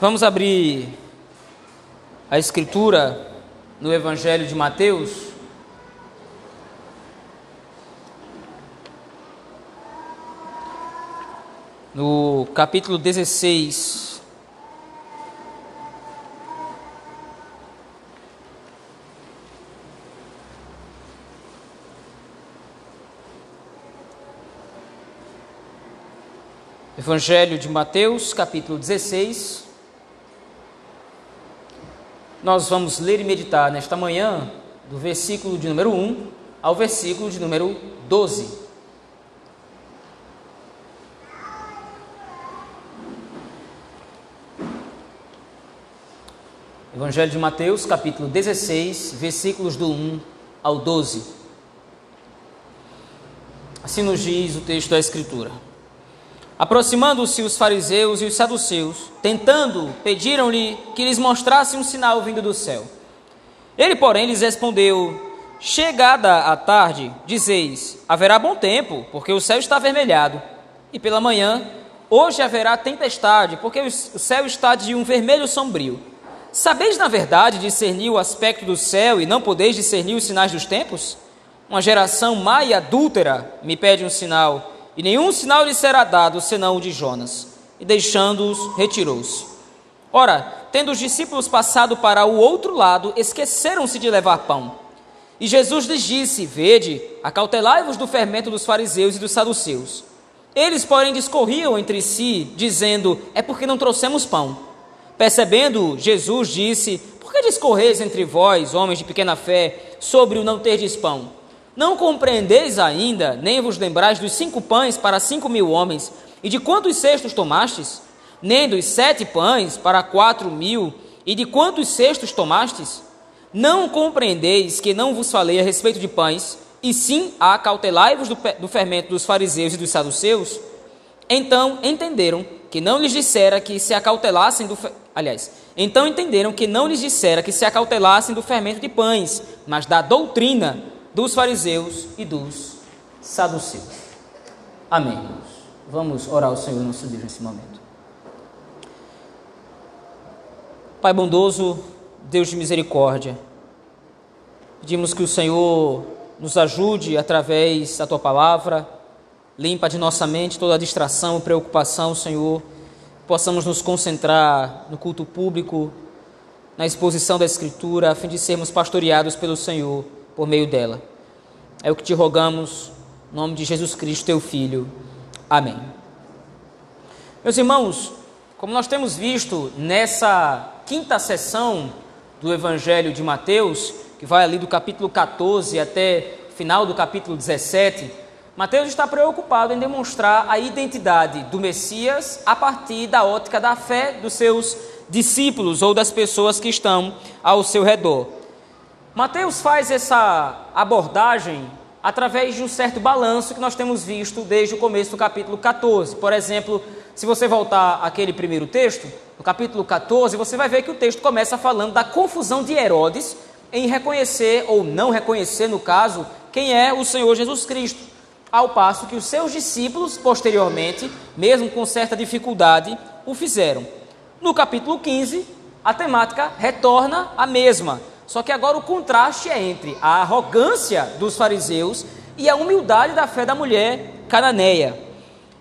Vamos abrir a escritura no Evangelho de Mateus. No capítulo 16. Evangelho de Mateus, capítulo 16. Nós vamos ler e meditar nesta manhã do versículo de número 1 ao versículo de número 12. Evangelho de Mateus, capítulo 16, versículos do 1 ao 12. Assim nos diz o texto da Escritura. Aproximando-se os fariseus e os saduceus, tentando, pediram-lhe que lhes mostrasse um sinal vindo do céu. Ele, porém, lhes respondeu: Chegada a tarde, dizeis: haverá bom tempo, porque o céu está avermelhado. E pela manhã, hoje haverá tempestade, porque o céu está de um vermelho sombrio. Sabeis, na verdade, discernir o aspecto do céu e não podeis discernir os sinais dos tempos? Uma geração má e adúltera me pede um sinal e nenhum sinal lhe será dado senão o de Jonas. E deixando-os, retirou-se. Ora, tendo os discípulos passado para o outro lado, esqueceram-se de levar pão. E Jesus lhes disse: Vede, acautelai-vos do fermento dos fariseus e dos saduceus. Eles, porém, discorriam entre si, dizendo: É porque não trouxemos pão. Percebendo, Jesus disse: Por que discorreis entre vós, homens de pequena fé, sobre o não terdes pão? Não compreendeis ainda, nem vos lembrais dos cinco pães para cinco mil homens, e de quantos cestos tomastes? Nem dos sete pães para quatro mil, e de quantos cestos tomastes? Não compreendeis que não vos falei a respeito de pães, e sim acautelai-vos do, do fermento dos fariseus e dos saduceus? Então entenderam que não lhes dissera que se acautelassem do. Aliás, então entenderam que não lhes dissera que se acautelassem do fermento de pães, mas da doutrina dos fariseus e dos saduceus. Amém. Vamos orar ao Senhor nosso Deus nesse momento. Pai bondoso, Deus de misericórdia, pedimos que o Senhor nos ajude através da tua palavra, limpa de nossa mente toda a distração, preocupação, Senhor, possamos nos concentrar no culto público, na exposição da Escritura, a fim de sermos pastoreados pelo Senhor por meio dela. É o que te rogamos, em nome de Jesus Cristo, teu Filho. Amém. Meus irmãos, como nós temos visto nessa quinta sessão do Evangelho de Mateus, que vai ali do capítulo 14 até o final do capítulo 17, Mateus está preocupado em demonstrar a identidade do Messias a partir da ótica da fé dos seus discípulos ou das pessoas que estão ao seu redor. Mateus faz essa abordagem através de um certo balanço que nós temos visto desde o começo do capítulo 14. Por exemplo, se você voltar àquele primeiro texto, no capítulo 14, você vai ver que o texto começa falando da confusão de Herodes em reconhecer ou não reconhecer, no caso, quem é o Senhor Jesus Cristo. Ao passo que os seus discípulos, posteriormente, mesmo com certa dificuldade, o fizeram. No capítulo 15, a temática retorna a mesma só que agora o contraste é entre a arrogância dos fariseus e a humildade da fé da mulher cananeia.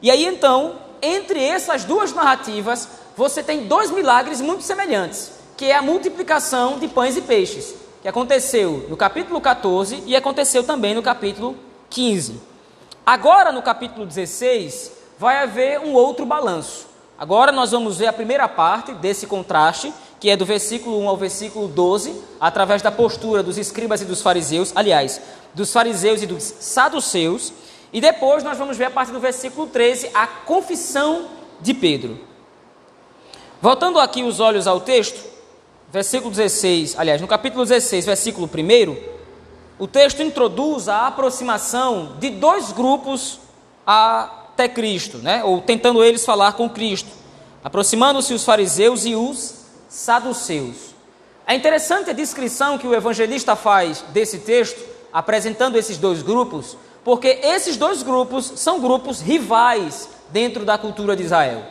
E aí então, entre essas duas narrativas, você tem dois milagres muito semelhantes, que é a multiplicação de pães e peixes, que aconteceu no capítulo 14 e aconteceu também no capítulo 15. Agora, no capítulo 16, vai haver um outro balanço. Agora nós vamos ver a primeira parte desse contraste, que é do versículo 1 ao versículo 12, através da postura dos escribas e dos fariseus, aliás, dos fariseus e dos saduceus, e depois nós vamos ver a partir do versículo 13 a confissão de Pedro. Voltando aqui os olhos ao texto, versículo 16, aliás, no capítulo 16, versículo 1, o texto introduz a aproximação de dois grupos até Cristo, né? ou tentando eles falar com Cristo, aproximando-se os fariseus e os saduceus. É interessante a descrição que o evangelista faz desse texto, apresentando esses dois grupos, porque esses dois grupos são grupos rivais dentro da cultura de Israel.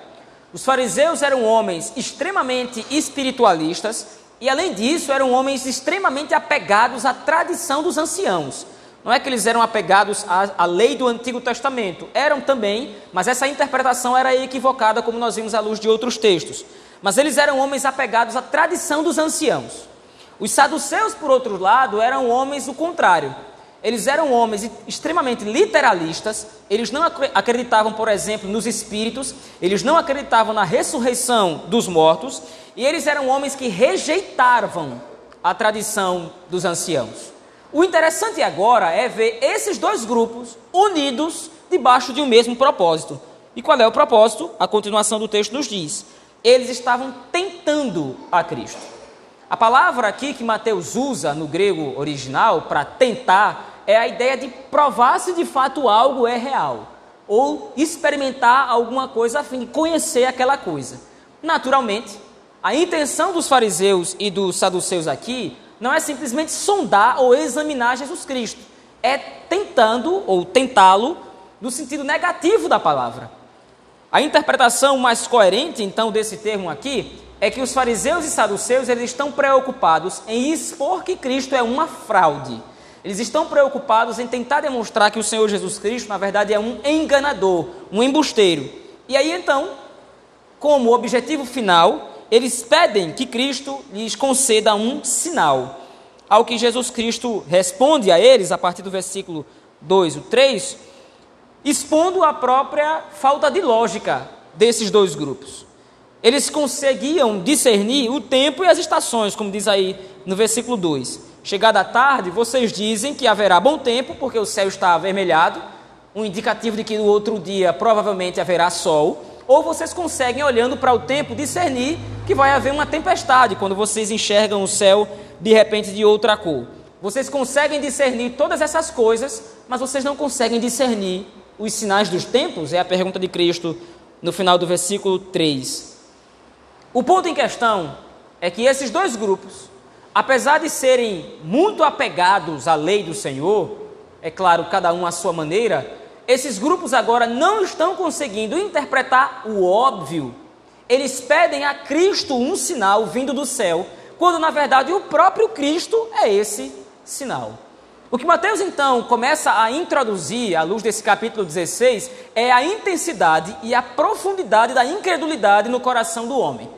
Os fariseus eram homens extremamente espiritualistas e, além disso, eram homens extremamente apegados à tradição dos anciãos. Não é que eles eram apegados à, à, lei do Antigo Testamento, eram também, mas essa interpretação era equivocada, como nós vimos à luz de outros textos. Mas eles eram homens apegados à tradição dos anciãos. Os saduceus, por outro lado, eram homens o contrário. Eles eram homens extremamente literalistas, eles não acreditavam, por exemplo, nos espíritos, eles não acreditavam na ressurreição dos mortos, e eles eram homens que rejeitavam a tradição dos anciãos. O interessante agora é ver esses dois grupos unidos debaixo de um mesmo propósito. E qual é o propósito? A continuação do texto nos diz: eles estavam tentando a Cristo. A palavra aqui que Mateus usa no grego original para tentar é a ideia de provar se de fato algo é real ou experimentar alguma coisa a fim de conhecer aquela coisa. Naturalmente, a intenção dos fariseus e dos saduceus aqui não é simplesmente sondar ou examinar Jesus Cristo, é tentando ou tentá-lo no sentido negativo da palavra. A interpretação mais coerente, então, desse termo aqui é que os fariseus e saduceus eles estão preocupados em expor que Cristo é uma fraude. Eles estão preocupados em tentar demonstrar que o Senhor Jesus Cristo, na verdade, é um enganador, um embusteiro. E aí, então, como objetivo final, eles pedem que Cristo lhes conceda um sinal. Ao que Jesus Cristo responde a eles, a partir do versículo 2, o 3, expondo a própria falta de lógica desses dois grupos. Eles conseguiam discernir o tempo e as estações, como diz aí no versículo 2. Chegada a tarde, vocês dizem que haverá bom tempo, porque o céu está avermelhado, um indicativo de que no outro dia provavelmente haverá sol ou vocês conseguem, olhando para o tempo, discernir que vai haver uma tempestade quando vocês enxergam o céu de repente de outra cor. Vocês conseguem discernir todas essas coisas, mas vocês não conseguem discernir os sinais dos tempos? É a pergunta de Cristo no final do versículo 3. O ponto em questão é que esses dois grupos, apesar de serem muito apegados à lei do Senhor, é claro, cada um à sua maneira, esses grupos agora não estão conseguindo interpretar o óbvio. Eles pedem a Cristo um sinal vindo do céu, quando na verdade o próprio Cristo é esse sinal. O que Mateus então começa a introduzir à luz desse capítulo 16 é a intensidade e a profundidade da incredulidade no coração do homem.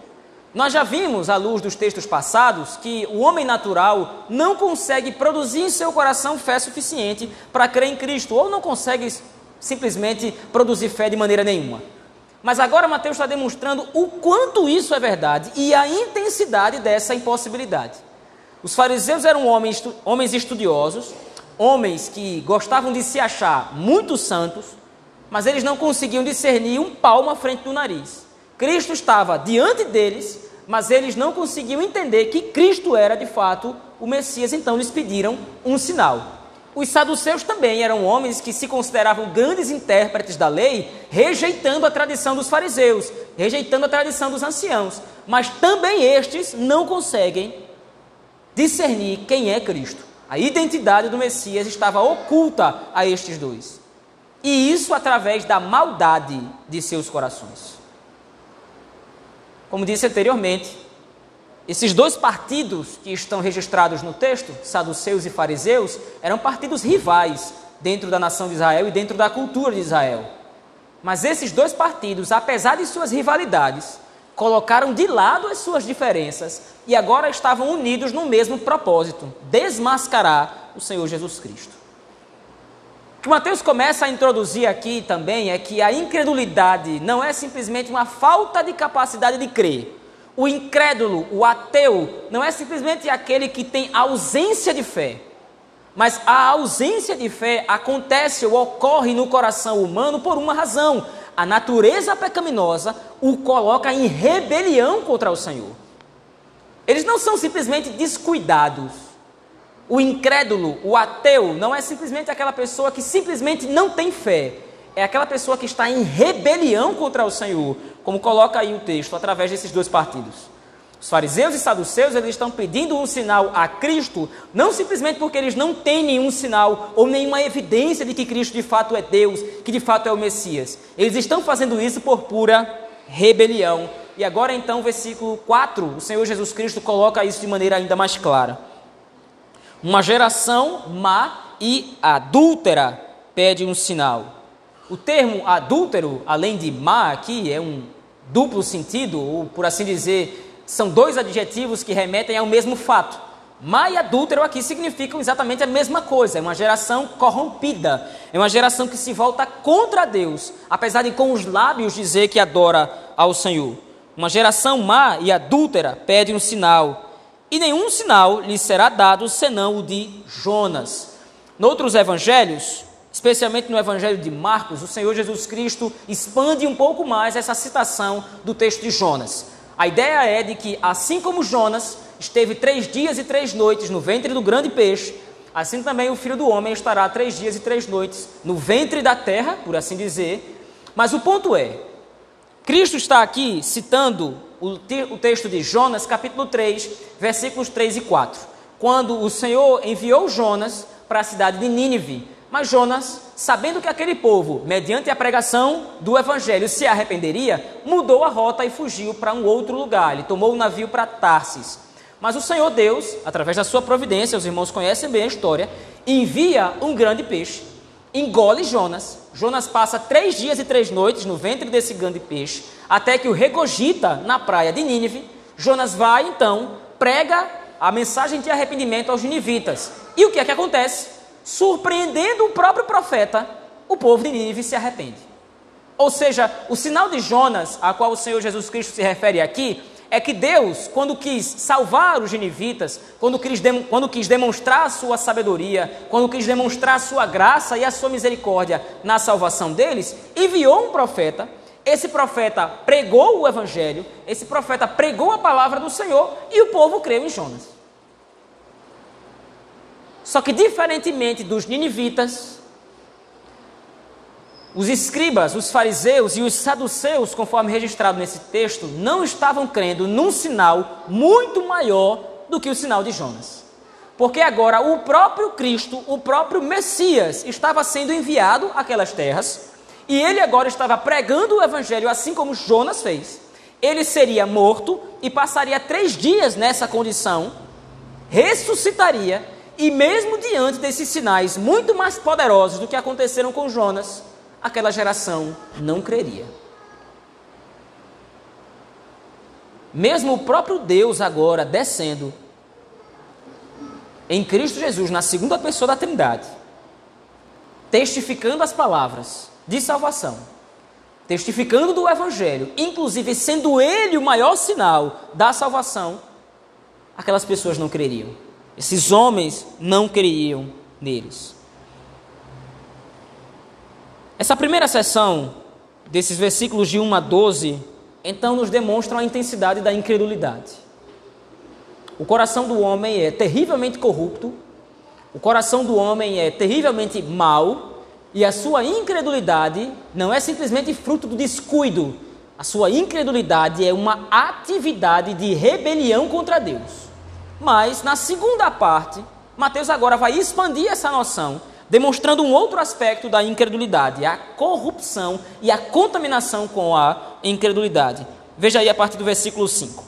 Nós já vimos, à luz dos textos passados, que o homem natural não consegue produzir em seu coração fé suficiente para crer em Cristo, ou não consegue simplesmente produzir fé de maneira nenhuma. Mas agora Mateus está demonstrando o quanto isso é verdade e a intensidade dessa impossibilidade. Os fariseus eram homens, homens estudiosos, homens que gostavam de se achar muito santos, mas eles não conseguiam discernir um palmo à frente do nariz. Cristo estava diante deles, mas eles não conseguiam entender que Cristo era de fato o Messias, então lhes pediram um sinal. Os saduceus também eram homens que se consideravam grandes intérpretes da lei, rejeitando a tradição dos fariseus, rejeitando a tradição dos anciãos. Mas também estes não conseguem discernir quem é Cristo. A identidade do Messias estava oculta a estes dois. E isso através da maldade de seus corações. Como disse anteriormente, esses dois partidos que estão registrados no texto, saduceus e fariseus, eram partidos rivais dentro da nação de Israel e dentro da cultura de Israel. Mas esses dois partidos, apesar de suas rivalidades, colocaram de lado as suas diferenças e agora estavam unidos no mesmo propósito: desmascarar o Senhor Jesus Cristo. O que Mateus começa a introduzir aqui também é que a incredulidade não é simplesmente uma falta de capacidade de crer o incrédulo, o ateu, não é simplesmente aquele que tem ausência de fé, mas a ausência de fé acontece ou ocorre no coração humano por uma razão. A natureza pecaminosa o coloca em rebelião contra o Senhor. Eles não são simplesmente descuidados. O incrédulo, o ateu, não é simplesmente aquela pessoa que simplesmente não tem fé. É aquela pessoa que está em rebelião contra o Senhor, como coloca aí o texto, através desses dois partidos. Os fariseus e saduceus, eles estão pedindo um sinal a Cristo, não simplesmente porque eles não têm nenhum sinal ou nenhuma evidência de que Cristo de fato é Deus, que de fato é o Messias. Eles estão fazendo isso por pura rebelião. E agora então, versículo 4, o Senhor Jesus Cristo coloca isso de maneira ainda mais clara. Uma geração má e adúltera pede um sinal. O termo adúltero, além de má aqui, é um duplo sentido, ou por assim dizer, são dois adjetivos que remetem ao mesmo fato. Má e adúltero aqui significam exatamente a mesma coisa. É uma geração corrompida. É uma geração que se volta contra Deus, apesar de com os lábios dizer que adora ao Senhor. Uma geração má e adúltera pede um sinal, e nenhum sinal lhe será dado senão o de Jonas. Noutros evangelhos, especialmente no evangelho de Marcos, o Senhor Jesus Cristo expande um pouco mais essa citação do texto de Jonas. A ideia é de que, assim como Jonas esteve três dias e três noites no ventre do grande peixe, assim também o filho do homem estará três dias e três noites no ventre da terra, por assim dizer. Mas o ponto é: Cristo está aqui citando o, o texto de Jonas, capítulo 3, versículos 3 e 4, quando o Senhor enviou Jonas para a cidade de Nínive. Mas Jonas, sabendo que aquele povo, mediante a pregação do evangelho, se arrependeria, mudou a rota e fugiu para um outro lugar. Ele tomou o navio para Tarsis. Mas o Senhor Deus, através da sua providência, os irmãos conhecem bem a história, envia um grande peixe, engole Jonas. Jonas passa três dias e três noites no ventre desse grande peixe, até que o regogita na praia de Nínive. Jonas vai então, prega a mensagem de arrependimento aos ninivitas. E o que é que acontece? Surpreendendo o próprio profeta, o povo de Nínive se arrepende. Ou seja, o sinal de Jonas, a qual o Senhor Jesus Cristo se refere aqui, é que Deus, quando quis salvar os genivitas, quando quis, quando quis demonstrar a sua sabedoria, quando quis demonstrar a sua graça e a sua misericórdia na salvação deles, enviou um profeta. Esse profeta pregou o evangelho, esse profeta pregou a palavra do Senhor e o povo creu em Jonas. Só que, diferentemente dos ninivitas, os escribas, os fariseus e os saduceus, conforme registrado nesse texto, não estavam crendo num sinal muito maior do que o sinal de Jonas. Porque agora o próprio Cristo, o próprio Messias, estava sendo enviado àquelas terras e ele agora estava pregando o evangelho assim como Jonas fez. Ele seria morto e passaria três dias nessa condição, ressuscitaria e, mesmo diante desses sinais muito mais poderosos do que aconteceram com Jonas, aquela geração não creria. Mesmo o próprio Deus agora descendo em Cristo Jesus, na segunda pessoa da Trindade, testificando as palavras de salvação, testificando do Evangelho, inclusive sendo Ele o maior sinal da salvação, aquelas pessoas não creriam. Esses homens não creriam neles. Essa primeira sessão, desses versículos de 1 a 12, então nos demonstram a intensidade da incredulidade. O coração do homem é terrivelmente corrupto, o coração do homem é terrivelmente mau, e a sua incredulidade não é simplesmente fruto do descuido, a sua incredulidade é uma atividade de rebelião contra Deus. Mas, na segunda parte, Mateus agora vai expandir essa noção demonstrando um outro aspecto da incredulidade, a corrupção e a contaminação com a incredulidade. Veja aí a partir do versículo 5.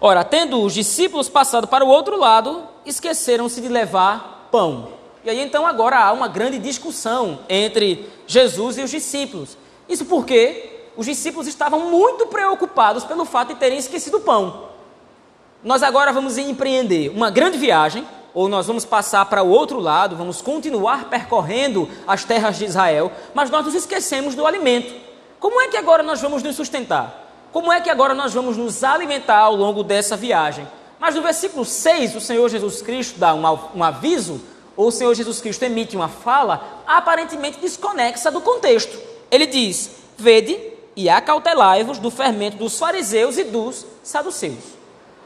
Ora, tendo os discípulos passado para o outro lado, esqueceram-se de levar pão. E aí então agora há uma grande discussão entre Jesus e os discípulos. Isso porque os discípulos estavam muito preocupados pelo fato de terem esquecido o pão. Nós agora vamos empreender uma grande viagem ou nós vamos passar para o outro lado, vamos continuar percorrendo as terras de Israel, mas nós nos esquecemos do alimento. Como é que agora nós vamos nos sustentar? Como é que agora nós vamos nos alimentar ao longo dessa viagem? Mas no versículo 6, o Senhor Jesus Cristo dá um, aviso, ou o Senhor Jesus Cristo emite uma fala aparentemente desconexa do contexto. Ele diz: Vede e acautelai-vos do fermento dos fariseus e dos saduceus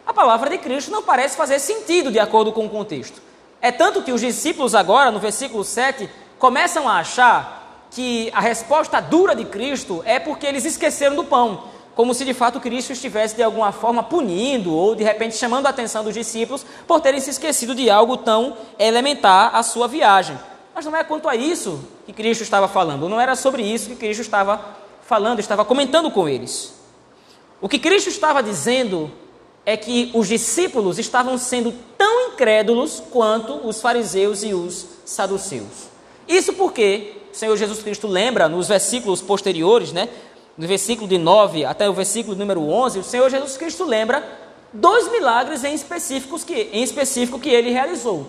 a palavra de Cristo não parece fazer sentido de acordo com o contexto. É tanto que os discípulos, agora, no versículo 7, começam a achar que a resposta dura de Cristo é porque eles esqueceram do pão, como se de fato Cristo estivesse de alguma forma punindo ou de repente chamando a atenção dos discípulos por terem se esquecido de algo tão elementar à sua viagem. Mas não é quanto a isso que Cristo estava falando, não era sobre isso que Cristo estava falando, estava comentando com eles. O que Cristo estava dizendo é que os discípulos estavam sendo tão incrédulos quanto os fariseus e os saduceus. Isso porque o Senhor Jesus Cristo lembra nos versículos posteriores, né? No versículo de 9 até o versículo número 11, o Senhor Jesus Cristo lembra dois milagres em, específicos que, em específico que ele realizou.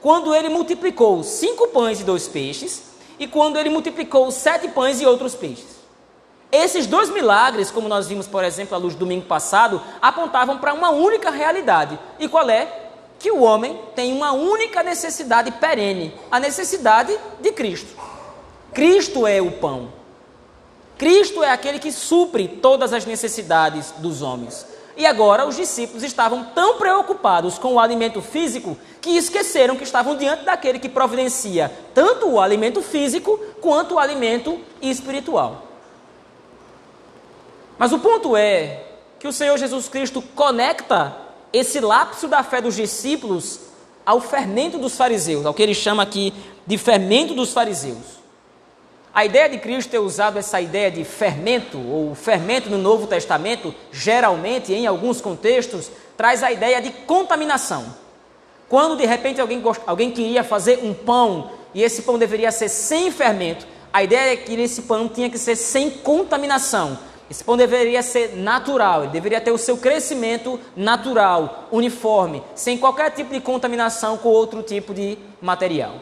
Quando ele multiplicou cinco pães e dois peixes, e quando ele multiplicou sete pães e outros peixes. Esses dois milagres, como nós vimos, por exemplo, à luz do domingo passado, apontavam para uma única realidade. E qual é? Que o homem tem uma única necessidade perene, a necessidade de Cristo. Cristo é o pão. Cristo é aquele que supre todas as necessidades dos homens. E agora os discípulos estavam tão preocupados com o alimento físico que esqueceram que estavam diante daquele que providencia tanto o alimento físico quanto o alimento espiritual. Mas o ponto é que o Senhor Jesus Cristo conecta esse lapso da fé dos discípulos ao fermento dos fariseus, ao que ele chama aqui de fermento dos fariseus. A ideia de Cristo ter usado essa ideia de fermento, ou fermento no Novo Testamento, geralmente, em alguns contextos, traz a ideia de contaminação. Quando de repente alguém, alguém queria fazer um pão e esse pão deveria ser sem fermento, a ideia é que esse pão tinha que ser sem contaminação. Esse pão deveria ser natural, ele deveria ter o seu crescimento natural, uniforme, sem qualquer tipo de contaminação com outro tipo de material.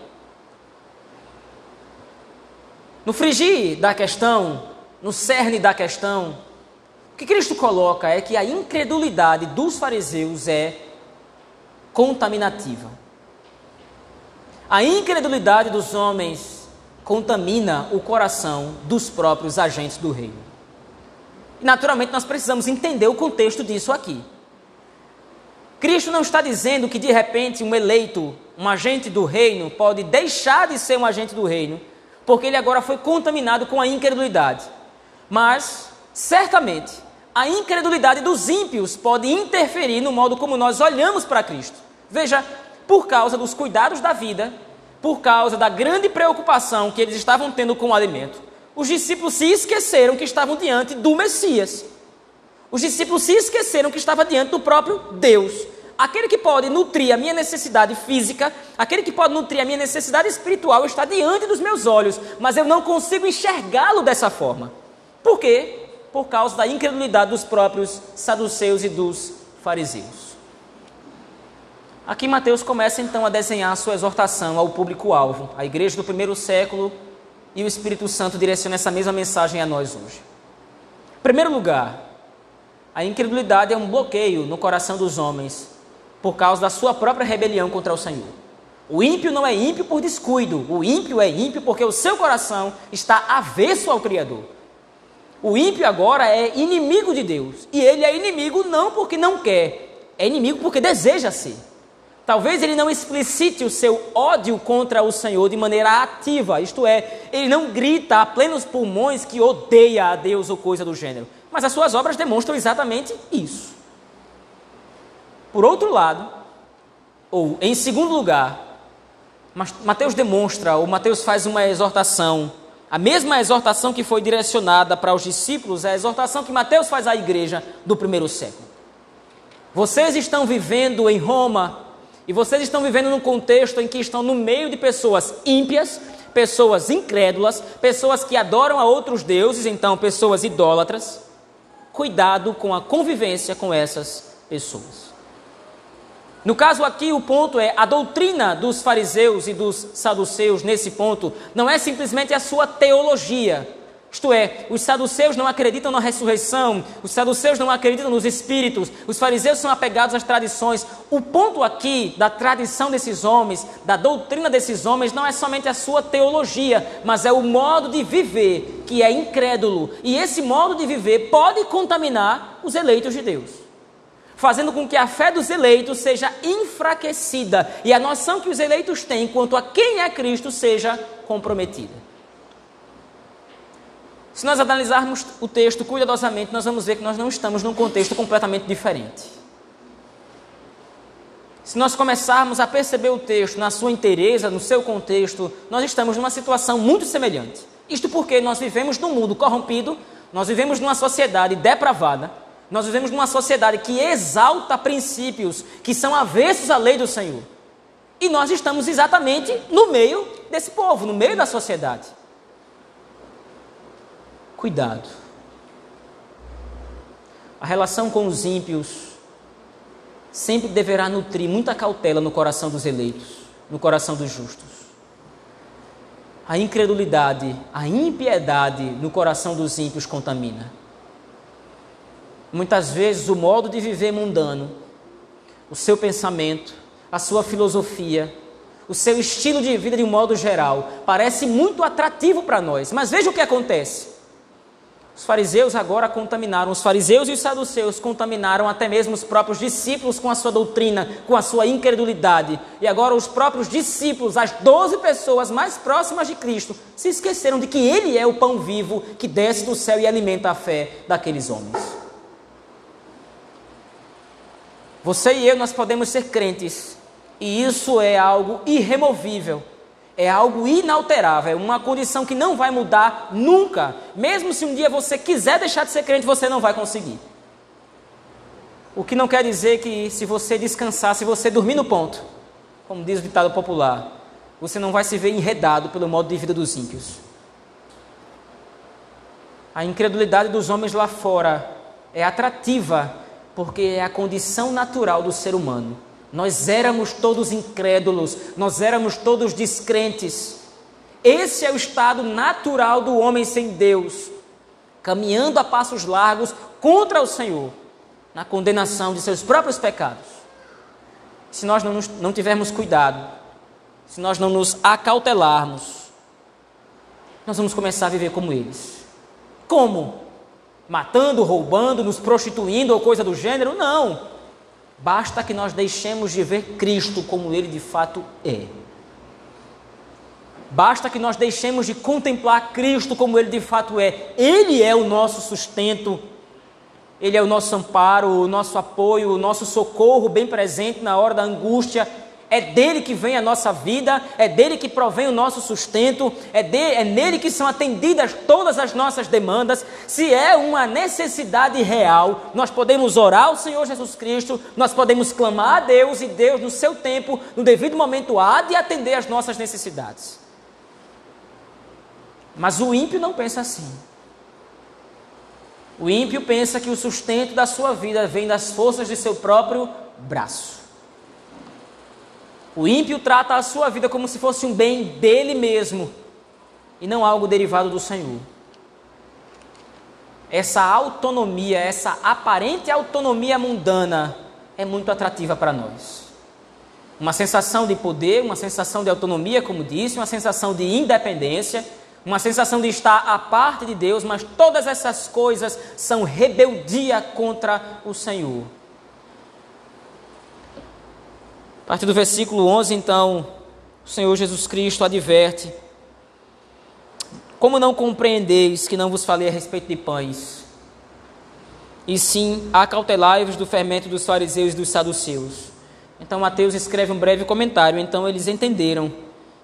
No frigir da questão, no cerne da questão, o que Cristo coloca é que a incredulidade dos fariseus é contaminativa. A incredulidade dos homens contamina o coração dos próprios agentes do reino. Naturalmente nós precisamos entender o contexto disso aqui. Cristo não está dizendo que de repente um eleito, um agente do reino, pode deixar de ser um agente do reino porque ele agora foi contaminado com a incredulidade. Mas, certamente, a incredulidade dos ímpios pode interferir no modo como nós olhamos para Cristo. Veja, por causa dos cuidados da vida, por causa da grande preocupação que eles estavam tendo com o alimento, os discípulos se esqueceram que estavam diante do Messias. Os discípulos se esqueceram que estava diante do próprio Deus. Aquele que pode nutrir a minha necessidade física, aquele que pode nutrir a minha necessidade espiritual está diante dos meus olhos, mas eu não consigo enxergá-lo dessa forma. Por quê? Por causa da incredulidade dos próprios saduceus e dos fariseus. Aqui Mateus começa então a desenhar sua exortação ao público-alvo, a igreja do primeiro século, e o Espírito Santo direciona essa mesma mensagem a nós hoje. Em primeiro lugar, a incredulidade é um bloqueio no coração dos homens por causa da sua própria rebelião contra o Senhor. O ímpio não é ímpio por descuido, o ímpio é ímpio porque o seu coração está avesso ao Criador. O ímpio agora é inimigo de Deus, e ele é inimigo não porque não quer, é inimigo porque deseja ser. Talvez ele não explicite o seu ódio contra o Senhor de maneira ativa, isto é, ele não grita a plenos pulmões que odeia a Deus ou coisa do gênero, mas as suas obras demonstram exatamente isso. Por outro lado, ou em segundo lugar, Mateus demonstra, ou Mateus faz uma exortação, a mesma exortação que foi direcionada para os discípulos, é a exortação que Mateus faz à igreja do primeiro século. Vocês estão vivendo em Roma, e vocês estão vivendo num contexto em que estão no meio de pessoas ímpias, pessoas incrédulas, pessoas que adoram a outros deuses, então pessoas idólatras. Cuidado com a convivência com essas pessoas. No caso aqui, o ponto é a doutrina dos fariseus e dos saduceus, nesse ponto, não é simplesmente a sua teologia. Isto é, os saduceus não acreditam na ressurreição, os saduceus não acreditam nos espíritos, os fariseus são apegados às tradições. O ponto aqui da tradição desses homens, da doutrina desses homens, não é somente a sua teologia, mas é o modo de viver que é incrédulo. E esse modo de viver pode contaminar os eleitos de Deus fazendo com que a fé dos eleitos seja enfraquecida e a noção que os eleitos têm quanto a quem é Cristo seja comprometida. Se nós analisarmos o texto cuidadosamente, nós vamos ver que nós não estamos num contexto completamente diferente. Se nós começarmos a perceber o texto na sua inteireza, no seu contexto, nós estamos numa situação muito semelhante. Isto porque nós vivemos num mundo corrompido, nós vivemos numa sociedade depravada, nós vivemos numa sociedade que exalta princípios que são avessos à lei do Senhor. E nós estamos exatamente no meio desse povo, no meio da sociedade. Cuidado. A relação com os ímpios sempre deverá nutrir muita cautela no coração dos eleitos, no coração dos justos. A incredulidade, a impiedade no coração dos ímpios contamina. Muitas vezes o modo de viver mundano, o seu pensamento, a sua filosofia, o seu estilo de vida de um modo geral, parece muito atrativo para nós. Mas veja o que acontece. Os fariseus agora contaminaram, os fariseus e os saduceus contaminaram até mesmo os próprios discípulos com a sua doutrina, com a sua incredulidade. E agora os próprios discípulos, as doze pessoas mais próximas de Cristo, se esqueceram de que Ele é o pão vivo que desce do céu e alimenta a fé daqueles homens. Você e eu, nós podemos ser crentes, e isso é algo irremovível é algo inalterável, é uma condição que não vai mudar nunca. Mesmo se um dia você quiser deixar de ser crente, você não vai conseguir. O que não quer dizer que se você descansar, se você dormir no ponto, como diz o ditado popular, você não vai se ver enredado pelo modo de vida dos ímpios. A incredulidade dos homens lá fora é atrativa porque é a condição natural do ser humano. Nós éramos todos incrédulos, nós éramos todos descrentes. Esse é o estado natural do homem sem Deus, caminhando a passos largos contra o Senhor, na condenação de seus próprios pecados. Se nós não, nos, não tivermos cuidado, se nós não nos acautelarmos, nós vamos começar a viver como eles. Como? Matando, roubando, nos prostituindo ou coisa do gênero? Não. Basta que nós deixemos de ver Cristo como ele de fato é. Basta que nós deixemos de contemplar Cristo como ele de fato é. Ele é o nosso sustento, ele é o nosso amparo, o nosso apoio, o nosso socorro bem presente na hora da angústia é dele que vem a nossa vida, é dele que provém o nosso sustento, é, de, é nele que são atendidas todas as nossas demandas. Se é uma necessidade real, nós podemos orar ao Senhor Jesus Cristo, nós podemos clamar a Deus e Deus, no seu tempo, no devido momento, há de atender as nossas necessidades. Mas o ímpio não pensa assim. O ímpio pensa que o sustento da sua vida vem das forças de seu próprio braço. O ímpio trata a sua vida como se fosse um bem dele mesmo e não algo derivado do Senhor. Essa autonomia, essa aparente autonomia mundana é muito atrativa para nós. Uma sensação de poder, uma sensação de autonomia, como disse, uma sensação de independência, uma sensação de estar à parte de Deus, mas todas essas coisas são rebeldia contra o Senhor. A partir do versículo 11, então, o Senhor Jesus Cristo adverte: Como não compreendeis que não vos falei a respeito de pães? E sim, acautelai-vos do fermento dos fariseus e dos saduceus. Então Mateus escreve um breve comentário. Então eles entenderam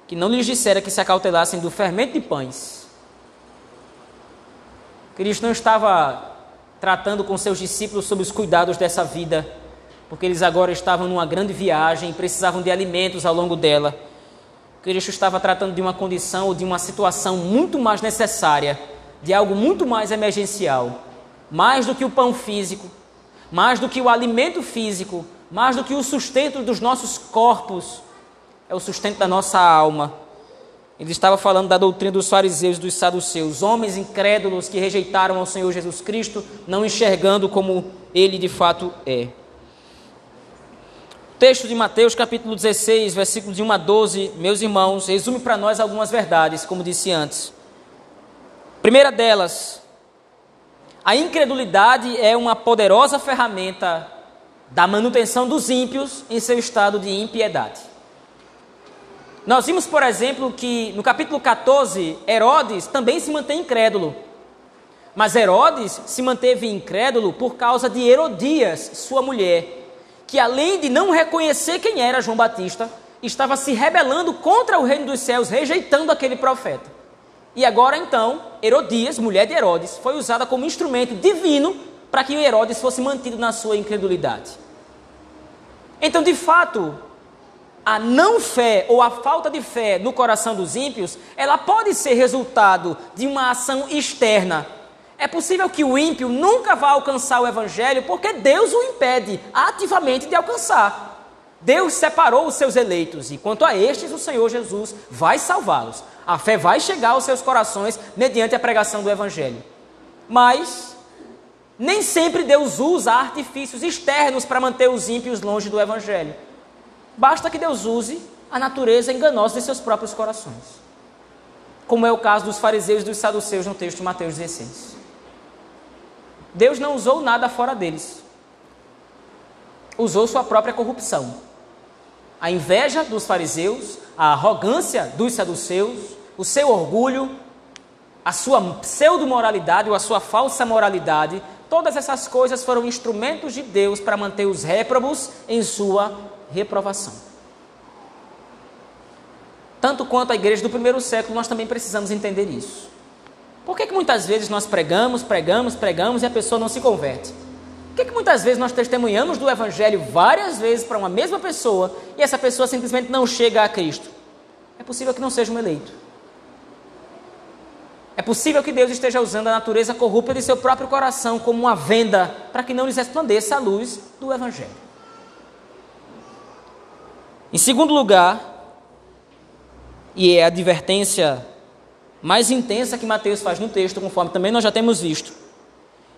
que não lhes dissera que se acautelassem do fermento de pães. Cristo não estava tratando com seus discípulos sobre os cuidados dessa vida porque eles agora estavam numa grande viagem e precisavam de alimentos ao longo dela. Cristo estava tratando de uma condição ou de uma situação muito mais necessária, de algo muito mais emergencial, mais do que o pão físico, mais do que o alimento físico, mais do que o sustento dos nossos corpos, é o sustento da nossa alma. Ele estava falando da doutrina dos fariseus e dos saduceus, homens incrédulos que rejeitaram ao Senhor Jesus Cristo, não enxergando como ele de fato é. Texto de Mateus, capítulo 16, versículos de 1 a 12, meus irmãos, resume para nós algumas verdades, como disse antes. Primeira delas, a incredulidade é uma poderosa ferramenta da manutenção dos ímpios em seu estado de impiedade. Nós vimos, por exemplo, que no capítulo 14, Herodes também se mantém incrédulo. Mas Herodes se manteve incrédulo por causa de Herodias, sua mulher que além de não reconhecer quem era João Batista, estava se rebelando contra o reino dos céus, rejeitando aquele profeta. E agora então, Herodias, mulher de Herodes, foi usada como instrumento divino para que Herodes fosse mantido na sua incredulidade. Então, de fato, a não fé ou a falta de fé no coração dos ímpios, ela pode ser resultado de uma ação externa. É possível que o ímpio nunca vá alcançar o evangelho porque Deus o impede ativamente de alcançar. Deus separou os seus eleitos e quanto a estes o Senhor Jesus vai salvá-los. A fé vai chegar aos seus corações mediante a pregação do evangelho. Mas nem sempre Deus usa artifícios externos para manter os ímpios longe do Evangelho. Basta que Deus use a natureza enganosa de seus próprios corações. Como é o caso dos fariseus e dos saduceus no texto de Mateus 16. Deus não usou nada fora deles. Usou sua própria corrupção. A inveja dos fariseus, a arrogância dos saduceus, o seu orgulho, a sua pseudo-moralidade ou a sua falsa moralidade Todas essas coisas foram instrumentos de Deus para manter os réprobos em sua reprovação. Tanto quanto a igreja do primeiro século, nós também precisamos entender isso. Muitas vezes nós pregamos, pregamos, pregamos e a pessoa não se converte? Por que, que muitas vezes nós testemunhamos do Evangelho várias vezes para uma mesma pessoa e essa pessoa simplesmente não chega a Cristo? É possível que não seja um eleito. É possível que Deus esteja usando a natureza corrupta de seu próprio coração como uma venda para que não lhes resplandeça a luz do Evangelho. Em segundo lugar, e é a advertência mais intensa que Mateus faz no texto, conforme também nós já temos visto.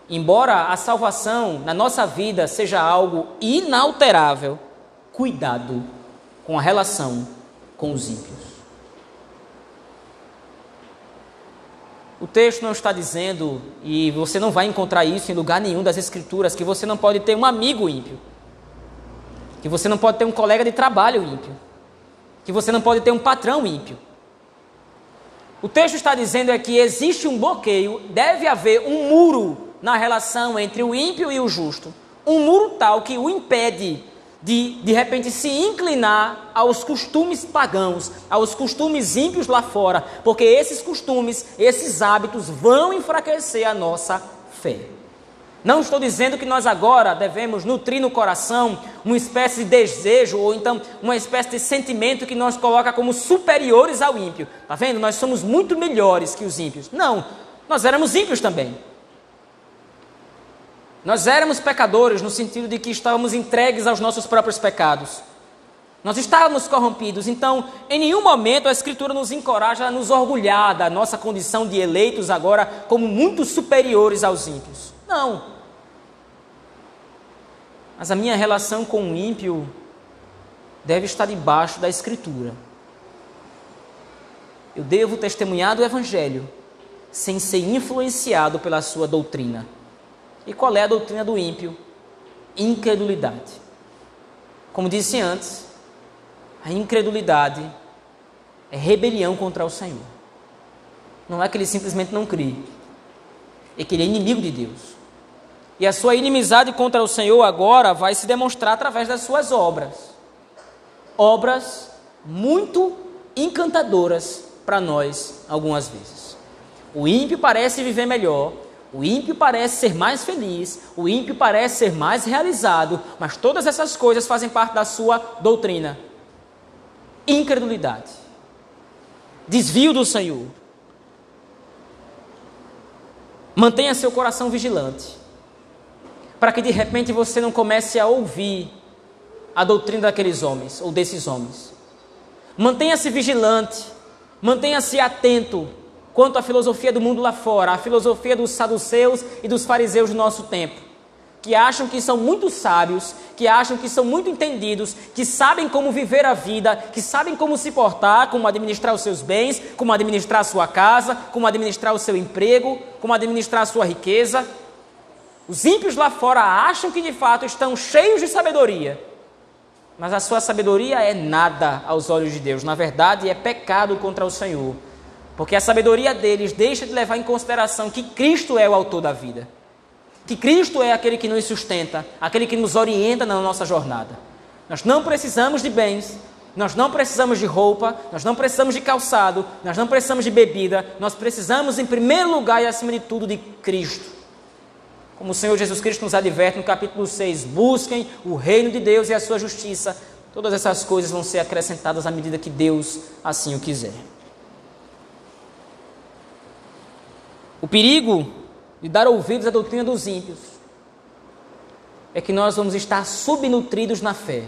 Embora a salvação na nossa vida seja algo inalterável, cuidado com a relação com os ímpios. O texto não está dizendo, e você não vai encontrar isso em lugar nenhum das Escrituras, que você não pode ter um amigo ímpio, que você não pode ter um colega de trabalho ímpio, que você não pode ter um patrão ímpio. O texto está dizendo é que existe um bloqueio, deve haver um muro na relação entre o ímpio e o justo. Um muro tal que o impede de de repente se inclinar aos costumes pagãos, aos costumes ímpios lá fora, porque esses costumes, esses hábitos vão enfraquecer a nossa fé. Não estou dizendo que nós agora devemos nutrir no coração uma espécie de desejo ou então uma espécie de sentimento que nos coloca como superiores ao ímpio. Tá vendo? Nós somos muito melhores que os ímpios. Não, nós éramos ímpios também. Nós éramos pecadores no sentido de que estávamos entregues aos nossos próprios pecados. Nós estávamos corrompidos, então em nenhum momento a Escritura nos encoraja a nos orgulhar da nossa condição de eleitos agora como muito superiores aos ímpios. Não. Mas a minha relação com o ímpio deve estar debaixo da Escritura. Eu devo testemunhar do Evangelho sem ser influenciado pela sua doutrina. E qual é a doutrina do ímpio? Incredulidade. Como disse antes, a incredulidade é rebelião contra o Senhor. Não é que ele simplesmente não crê, é que ele é inimigo de Deus. E a sua inimizade contra o Senhor agora vai se demonstrar através das suas obras. Obras muito encantadoras para nós, algumas vezes. O ímpio parece viver melhor, o ímpio parece ser mais feliz, o ímpio parece ser mais realizado, mas todas essas coisas fazem parte da sua doutrina. Incredulidade, desvio do Senhor. Mantenha seu coração vigilante, para que de repente você não comece a ouvir a doutrina daqueles homens ou desses homens. Mantenha-se vigilante, mantenha-se atento quanto à filosofia do mundo lá fora, a filosofia dos saduceus e dos fariseus do nosso tempo, que acham que são muito sábios, que acham que são muito entendidos, que sabem como viver a vida, que sabem como se portar, como administrar os seus bens, como administrar a sua casa, como administrar o seu emprego, como administrar a sua riqueza. Os ímpios lá fora acham que de fato estão cheios de sabedoria, mas a sua sabedoria é nada aos olhos de Deus, na verdade é pecado contra o Senhor. Porque a sabedoria deles deixa de levar em consideração que Cristo é o autor da vida. Que Cristo é aquele que nos sustenta, aquele que nos orienta na nossa jornada. Nós não precisamos de bens, Nós não precisamos de roupa, nós não precisamos de calçado, nós não precisamos de bebida, nós precisamos, em primeiro lugar e acima de tudo, de Cristo. Como o Senhor Jesus Cristo nos adverte no capítulo 6: busquem o reino de Deus e a sua justiça. Todas essas coisas vão ser acrescentadas à medida que Deus assim o quiser. O perigo de dar ouvidos à doutrina dos ímpios é que nós vamos estar subnutridos na fé.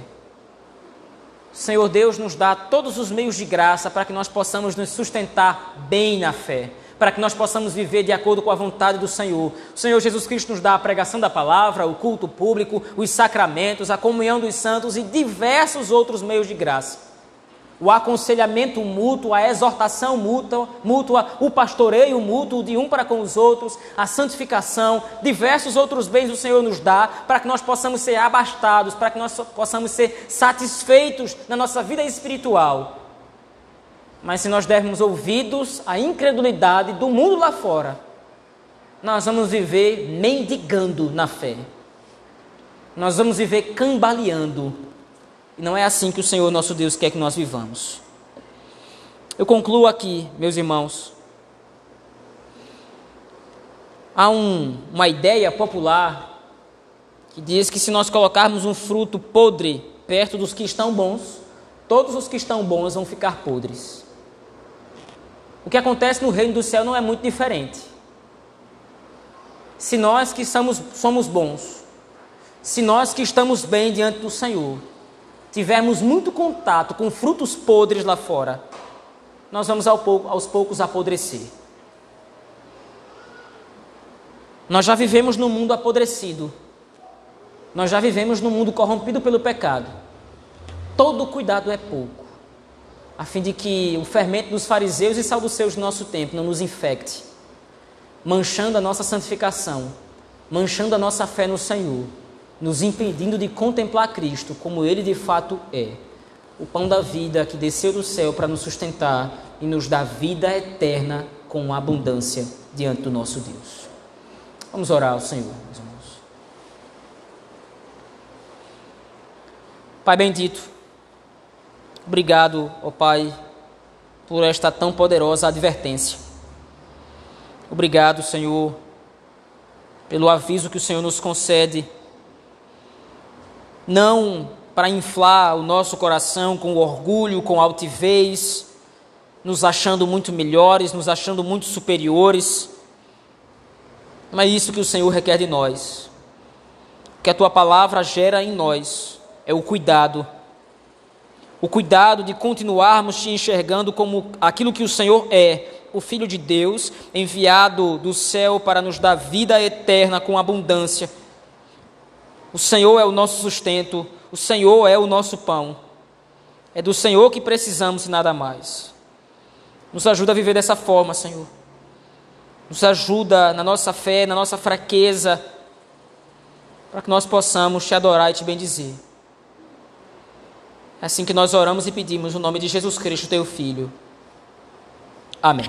O Senhor Deus nos dá todos os meios de graça para que nós possamos nos sustentar bem na fé, para que nós possamos viver de acordo com a vontade do Senhor. O Senhor Jesus Cristo nos dá a pregação da palavra, o culto público, os sacramentos, a comunhão dos santos e diversos outros meios de graça o aconselhamento mútuo, a exortação mútua, mútua, o pastoreio mútuo de um para com os outros, a santificação, diversos outros bens o Senhor nos dá para que nós possamos ser abastados, para que nós possamos ser satisfeitos na nossa vida espiritual. Mas se nós dermos ouvidos à incredulidade do mundo lá fora, nós vamos viver mendigando na fé. Nós vamos viver cambaleando e não é assim que o Senhor nosso Deus quer que nós vivamos. Eu concluo aqui, meus irmãos. Há um, uma ideia popular que diz que se nós colocarmos um fruto podre perto dos que estão bons, todos os que estão bons vão ficar podres. O que acontece no reino do céu não é muito diferente. Se nós que somos, somos bons, se nós que estamos bem diante do Senhor, tivermos muito contato com frutos podres lá fora, nós vamos aos poucos apodrecer. Nós já vivemos num mundo apodrecido. Nós já vivemos num mundo corrompido pelo pecado. Todo cuidado é pouco, a fim de que o fermento dos fariseus e saduceus do nosso tempo não nos infecte, manchando a nossa santificação, manchando a nossa fé no Senhor nos impedindo de contemplar Cristo como Ele de fato é. O pão da vida que desceu do céu para nos sustentar e nos dar vida eterna com abundância diante do nosso Deus. Vamos orar ao Senhor, meus irmãos. Pai bendito, obrigado, ó Pai, por esta tão poderosa advertência. Obrigado, Senhor, pelo aviso que o Senhor nos concede não para inflar o nosso coração com orgulho, com altivez, nos achando muito melhores, nos achando muito superiores. Não é isso que o Senhor requer de nós. O que a tua palavra gera em nós é o cuidado. O cuidado de continuarmos te enxergando como aquilo que o Senhor é, o Filho de Deus, enviado do céu para nos dar vida eterna com abundância o Senhor é o nosso sustento, o Senhor é o nosso pão. É do Senhor que precisamos e nada mais. Nos ajuda a viver dessa forma, Senhor. Nos ajuda na nossa fé, na nossa fraqueza, para que nós possamos te adorar e te bendizer. Assim que nós oramos e pedimos no nome de Jesus Cristo, teu Filho. Amém.